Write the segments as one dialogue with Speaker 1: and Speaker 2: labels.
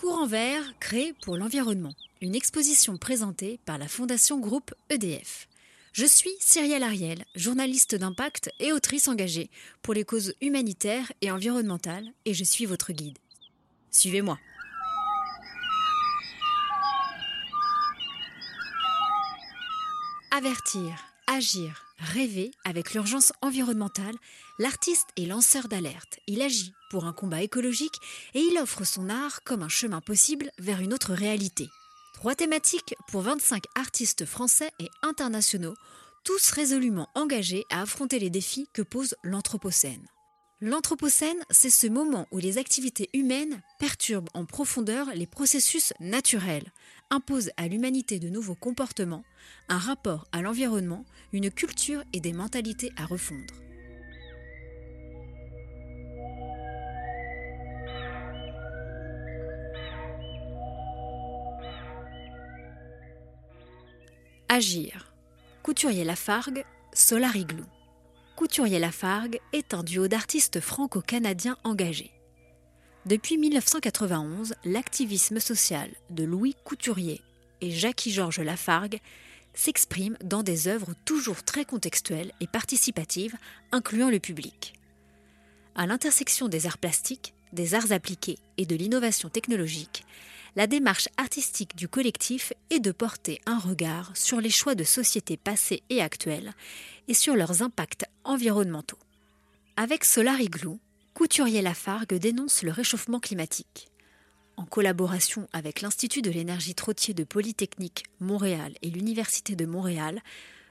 Speaker 1: Courant vert créé pour l'environnement, une exposition présentée par la Fondation Groupe EDF. Je suis Cyrielle Ariel, journaliste d'impact et autrice engagée pour les causes humanitaires et environnementales, et je suis votre guide. Suivez-moi. Avertir, agir, rêver avec l'urgence environnementale, l'artiste est lanceur d'alerte. Il agit pour un combat écologique et il offre son art comme un chemin possible vers une autre réalité. Trois thématiques pour 25 artistes français et internationaux, tous résolument engagés à affronter les défis que pose l'Anthropocène. L'Anthropocène, c'est ce moment où les activités humaines perturbent en profondeur les processus naturels, imposent à l'humanité de nouveaux comportements, un rapport à l'environnement, une culture et des mentalités à refondre. Agir. Couturier Lafargue, Solar Igloo. Couturier Lafargue est un duo d'artistes franco-canadiens engagés. Depuis 1991, l'activisme social de Louis Couturier et Jackie-Georges Lafargue s'exprime dans des œuvres toujours très contextuelles et participatives, incluant le public. À l'intersection des arts plastiques, des arts appliqués et de l'innovation technologique, la démarche artistique du collectif est de porter un regard sur les choix de société passées et actuelles et sur leurs impacts environnementaux. Avec Solar Igloo, Couturier Lafargue dénonce le réchauffement climatique. En collaboration avec l'Institut de l'énergie Trottier de Polytechnique Montréal et l'Université de Montréal,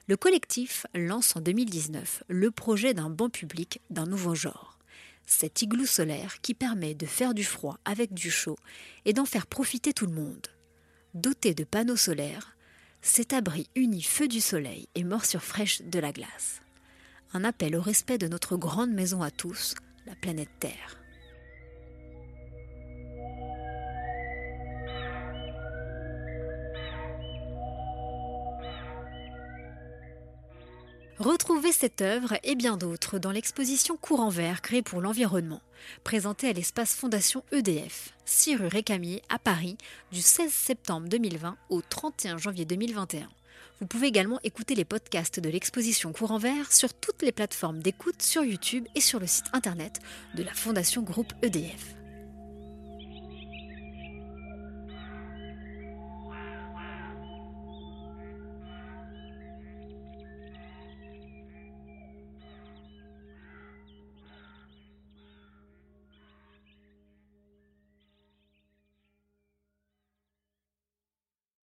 Speaker 1: le collectif lance en 2019 le projet d'un banc public d'un nouveau genre cet igloo solaire qui permet de faire du froid avec du chaud et d'en faire profiter tout le monde. Doté de panneaux solaires, cet abri unit feu du soleil et morsure fraîche de la glace. Un appel au respect de notre grande maison à tous, la planète Terre. Retrouvez cette œuvre et bien d'autres dans l'exposition Courant Vert créée pour l'environnement, présentée à l'espace Fondation EDF, 6 rue Récamier à Paris, du 16 septembre 2020 au 31 janvier 2021. Vous pouvez également écouter les podcasts de l'exposition Courant Vert sur toutes les plateformes d'écoute sur YouTube et sur le site internet de la Fondation Groupe EDF.